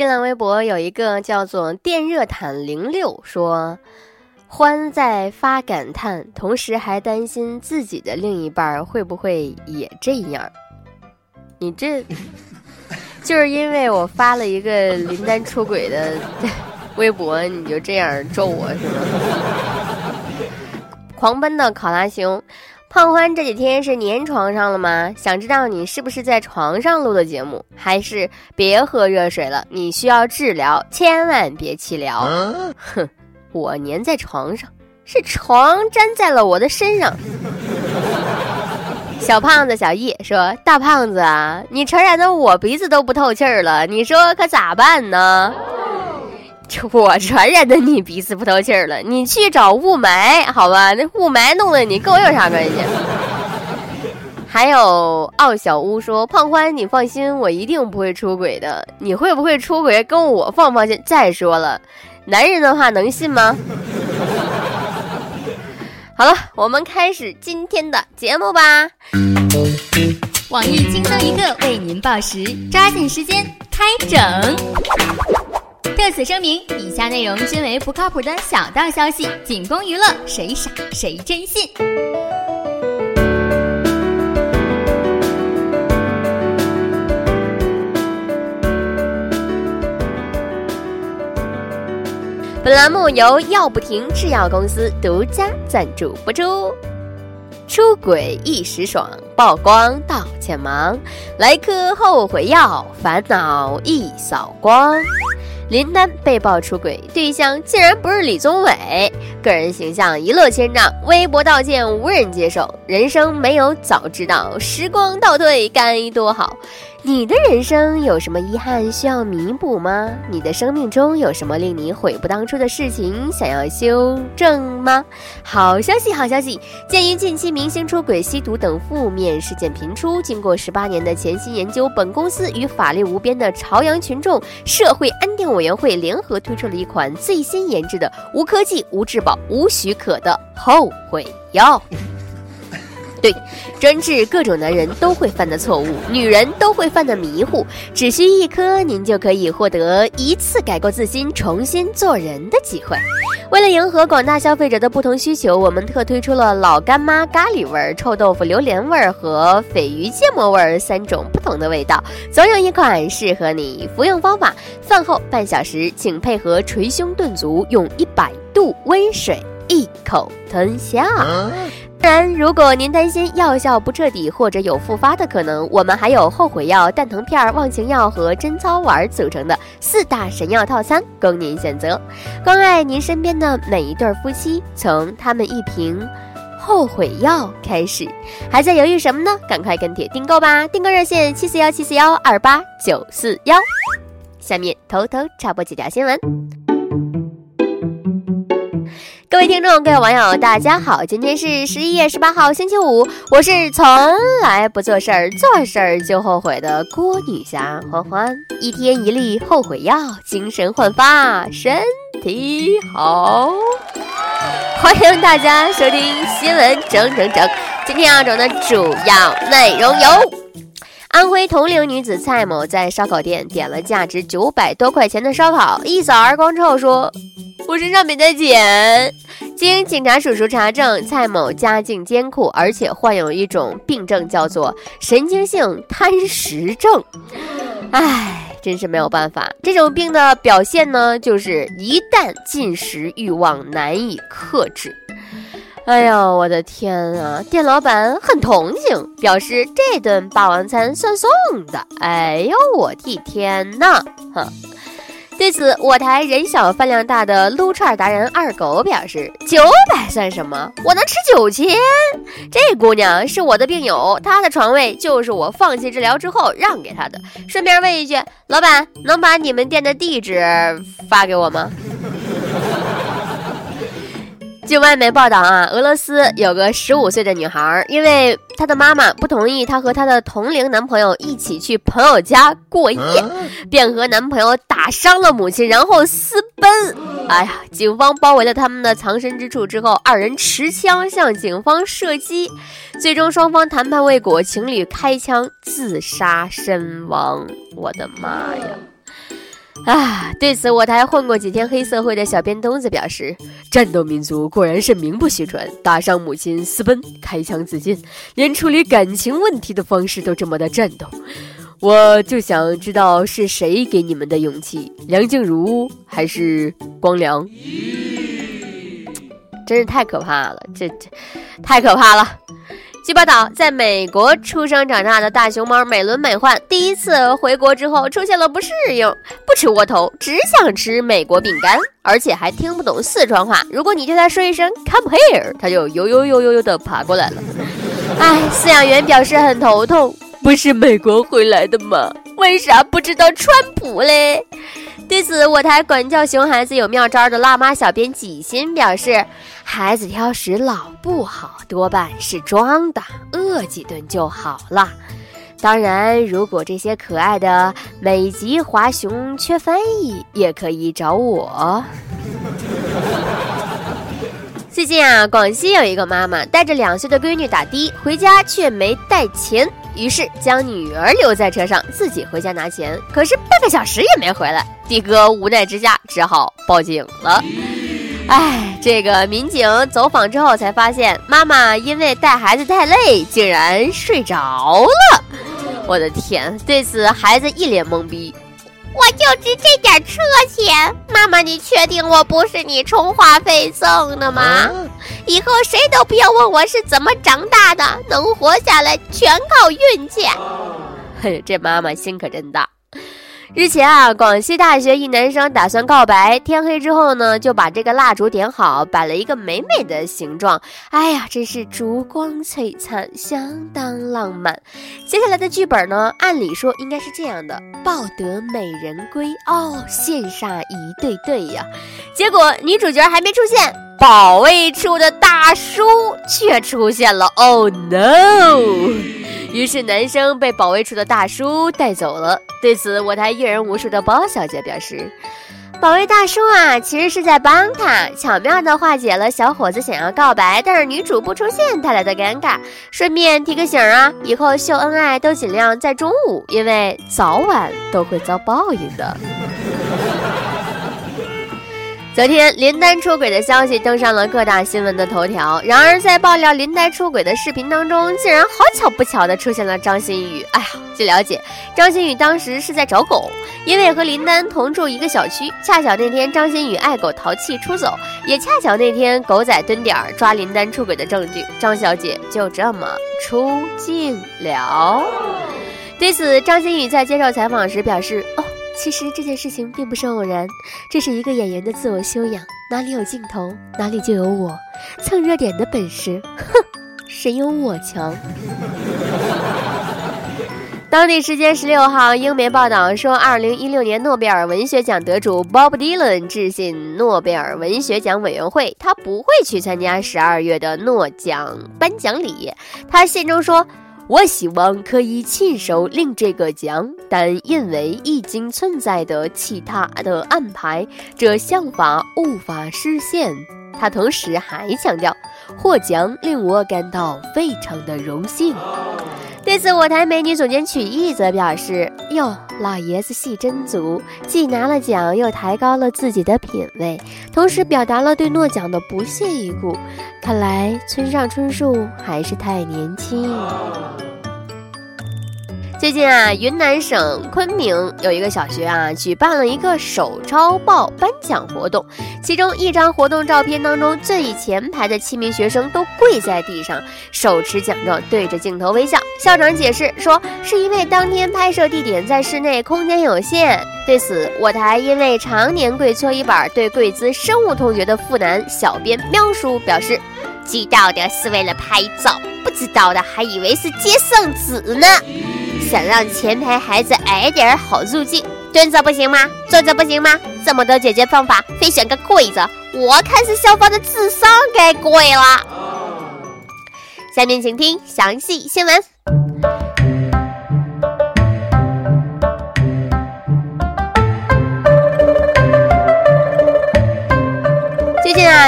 新浪微博有一个叫做电热毯零六说，欢在发感叹，同时还担心自己的另一半会不会也这样。你这 就是因为我发了一个林丹出轨的 微博，你就这样咒我是吗？狂奔的考拉熊。胖欢这几天是粘床上了吗？想知道你是不是在床上录的节目，还是别喝热水了？你需要治疗，千万别气疗。哼，我粘在床上，是床粘在了我的身上。小胖子小易说：“大胖子啊，你传染的我鼻子都不透气儿了，你说可咋办呢？”我传染的你鼻子不透气儿了，你去找雾霾好吧？那雾霾弄的你跟我有啥关系？还有傲小屋说：“胖欢，你放心，我一定不会出轨的。你会不会出轨，跟我放不放心？再说了，男人的话能信吗？” 好了，我们开始今天的节目吧。网易轻松一刻为您报时，抓紧时间开整。特此声明，以下内容均为不靠谱的小道消息，仅供娱乐，谁傻谁真信。本栏目由药不停制药公司独家赞助播出。出轨一时爽，曝光道歉忙，来颗后悔药，烦恼一扫光。林丹被曝出轨对象竟然不是李宗伟，个人形象一落千丈，微博道歉无人接受，人生没有早知道，时光倒退该多好。你的人生有什么遗憾需要弥补吗？你的生命中有什么令你悔不当初的事情想要修正吗？好消息，好消息！鉴于近期明星出轨、吸毒等负面事件频出，经过十八年的潜心研究，本公司与法律无边的朝阳群众社会安定委员会联合推出了一款最新研制的无科技、无质保、无许可的后悔药。对，专治各种男人都会犯的错误，女人都会犯的迷糊，只需一颗，您就可以获得一次改过自新、重新做人的机会。为了迎合广大消费者的不同需求，我们特推出了老干妈咖喱味、臭豆腐榴莲味和鲱鱼芥末味三种不同的味道，总有一款适合你。服用方法：饭后半小时，请配合捶胸顿足，用一百度温水一口吞下。当然，如果您担心药效不彻底或者有复发的可能，我们还有后悔药、蛋疼片、忘情药和贞操丸组成的四大神药套餐供您选择。关爱您身边的每一对夫妻，从他们一瓶后悔药开始。还在犹豫什么呢？赶快跟帖订购吧！订购热线：七四幺七四幺二八九四幺。下面偷偷插播几条新闻。各位听众，各位网友，大家好！今天是十一月十八号，星期五。我是从来不做事儿，做事儿就后悔的郭女侠欢欢。一天一粒后悔药，精神焕发，身体好。欢迎大家收听新闻整整整。今天要整的主要内容有：安徽铜陵女子蔡某在烧烤店点了价值九百多块钱的烧烤，一扫而光之后说。我身上没带钱。经警察叔叔查证，蔡某家境艰苦，而且患有一种病症，叫做神经性贪食症。唉，真是没有办法。这种病的表现呢，就是一旦进食欲望难以克制。哎呦，我的天啊！店老板很同情，表示这顿霸王餐算送的。哎呦，我的天呐！哼。对此，我台人小饭量大的撸串达人二狗表示：“九百算什么？我能吃九千。这姑娘是我的病友，她的床位就是我放弃治疗之后让给她的。顺便问一句，老板能把你们店的地址发给我吗？”据外媒报道啊，俄罗斯有个十五岁的女孩，因为她的妈妈不同意她和她的同龄男朋友一起去朋友家过夜，便和男朋友打伤了母亲，然后私奔。哎呀，警方包围了他们的藏身之处之后，二人持枪向警方射击，最终双方谈判未果，情侣开枪自杀身亡。我的妈呀！啊！对此，我台混过几天黑社会的小编东子表示：“战斗民族果然是名不虚传，打伤母亲私奔，开枪自尽，连处理感情问题的方式都这么的战斗。”我就想知道是谁给你们的勇气，梁静茹还是光良？真是太可怕了，这这太可怕了。据报道，在美国出生长大的大熊猫美轮美奂，第一次回国之后出现了不适应，不吃窝头，只想吃美国饼干，而且还听不懂四川话。如果你对它说一声 “come here”，它就悠悠悠悠悠的爬过来了。哎，饲养员表示很头痛。不是美国回来的吗？为啥不知道川普嘞？对此，我台管教熊孩子有妙招的辣妈小编几心表示：孩子挑食老不好，多半是装的，饿几顿就好了。当然，如果这些可爱的美籍华熊缺翻译，也可以找我。最近啊，广西有一个妈妈带着两岁的闺女打的，回家却没带钱。于是将女儿留在车上，自己回家拿钱。可是半个小时也没回来，的哥无奈之下只好报警了。哎，这个民警走访之后才发现，妈妈因为带孩子太累，竟然睡着了。我的天！对此，孩子一脸懵逼。我就值这点车钱，妈妈，你确定我不是你充话费送的吗？以后谁都不要问我是怎么长大的，能活下来全靠运气。嘿，这妈妈心可真大。日前啊，广西大学一男生打算告白，天黑之后呢，就把这个蜡烛点好，摆了一个美美的形状。哎呀，真是烛光璀璨，相当浪漫。接下来的剧本呢，按理说应该是这样的：抱得美人归哦，羡煞一对对呀。结果女主角还没出现，保卫处的大叔却出现了。Oh no！于是男生被保卫处的大叔带走了。对此，我台阅人无数的包小姐表示：“保卫大叔啊，其实是在帮他，巧妙地化解了小伙子想要告白，但是女主不出现带来的尴尬。顺便提个醒啊，以后秀恩爱都尽量在中午，因为早晚都会遭报应的。”昨天林丹出轨的消息登上了各大新闻的头条。然而，在爆料林丹出轨的视频当中，竟然好巧不巧的出现了张馨予。哎呀，据了解，张馨予当时是在找狗，因为和林丹同住一个小区。恰巧那天张馨予爱狗淘气出走，也恰巧那天狗仔蹲点抓林丹出轨的证据，张小姐就这么出镜了。对此，张馨予在接受采访时表示：“哦。”其实这件事情并不是偶然，这是一个演员的自我修养。哪里有镜头，哪里就有我。蹭热点的本事，哼，谁有我强？当地时间十六号，英媒报道说，二零一六年诺贝尔文学奖得主 Bob Dylan 致信诺贝尔文学奖委员会，他不会去参加十二月的诺奖颁奖礼。他信中说。我希望可以亲手领这个奖，但因为已经存在的其他的安排，这想法无法实现。他同时还强调，获奖令我感到非常的荣幸。对此，我台美女总监曲艺则表示：“哟，老爷子戏真足，既拿了奖，又抬高了自己的品味，同时表达了对诺奖的不屑一顾。看来村上春树还是太年轻。”最近啊，云南省昆明有一个小学啊，举办了一个手抄报颁奖活动。其中一张活动照片当中，最前排的七名学生都跪在地上，手持奖状，对着镜头微笑。校长解释说，是因为当天拍摄地点在室内，空间有限。对此，我台因为常年跪搓衣板，对跪姿生物同学的父男小编喵叔表示，知道的是为了拍照，不知道的还以为是接圣旨呢。想让前排孩子矮点好入镜，蹲着不行吗？坐着不行吗？这么多解决方法，非选个跪着，我看是校方的智商该跪了。下面请听详细新闻。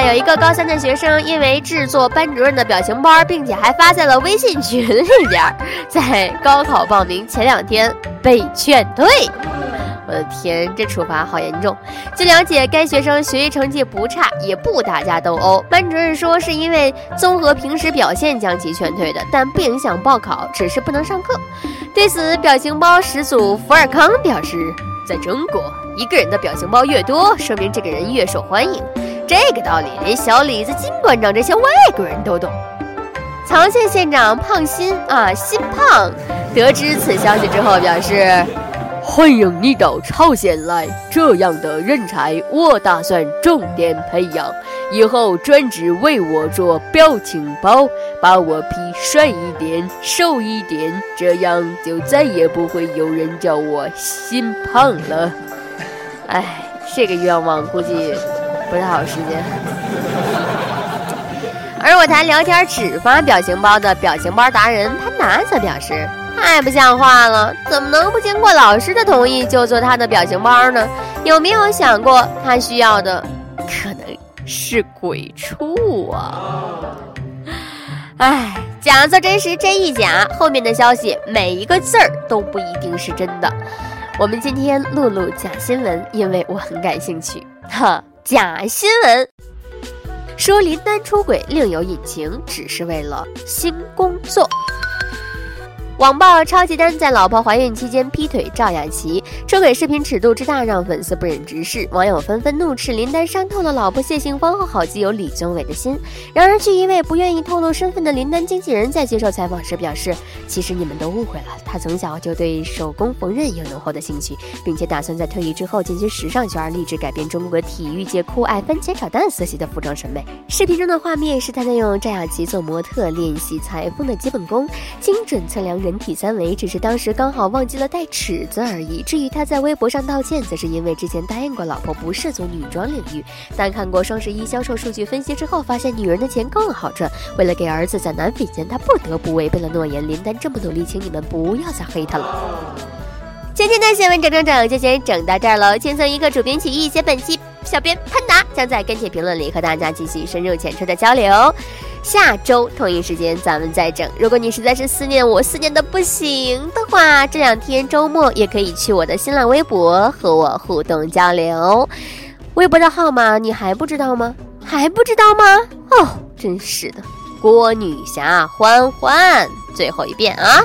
有一个高三的学生，因为制作班主任的表情包，并且还发在了微信群里边，在高考报名前两天被劝退。我我的天，这处罚好严重！据了解，该学生学习成绩不差，也不打架斗殴。班主任说是因为综合平时表现将其劝退的，但不影响报考，只是不能上课。对此，表情包始祖福尔康表示，在中国，一个人的表情包越多，说明这个人越受欢迎。这个道理，连小李子金馆长这些外国人都懂。曹县县长胖新啊，新胖得知此消息之后表示。欢迎你到朝鲜来，这样的人才我打算重点培养，以后专职为我做表情包，把我 P 帅一点、瘦一点，这样就再也不会有人叫我心胖了。哎，这个愿望估计不太好时间。而我台聊天只发表情包的表情包达人潘达则表示。太不像话了！怎么能不经过老师的同意就做他的表情包呢？有没有想过，他需要的可能是鬼畜啊？哎，假作真时真亦假，后面的消息每一个字儿都不一定是真的。我们今天录录假新闻，因为我很感兴趣。哈，假新闻说林丹出轨另有隐情，只是为了新工作。网曝超级丹在老婆怀孕期间劈腿赵雅琪，出轨视频尺度之大让粉丝不忍直视，网友纷纷怒斥林丹伤透了老婆谢杏芳和好基友李宗伟的心。然而，据一位不愿意透露身份的林丹经纪人在接受采访时表示：“其实你们都误会了，他从小就对手工缝纫有浓厚的兴趣，并且打算在退役之后进军时尚圈，立志改变中国体育界酷爱番茄炒蛋色系的服装审美。”视频中的画面是他在用赵雅琪做模特练习裁缝的基本功，精准测量人。体三围只是当时刚好忘记了带尺子而已。至于他在微博上道歉，则是因为之前答应过老婆不涉足女装领域，但看过双十一销售数据分析之后，发现女人的钱更好赚。为了给儿子攒奶粉钱，他不得不违背了诺言。林丹这么努力，请你们不要再黑他了。今天的新闻整整整就先整到这儿喽。轻松一刻，主编曲艺，写本期小编潘达将在跟帖评论里和大家继续深入浅出的交流。下周同一时间咱们再整。如果你实在是思念我，思念的不行的话，这两天周末也可以去我的新浪微博和我互动交流。微博的号码你还不知道吗？还不知道吗？哦，真是的，郭女侠欢欢，最后一遍啊！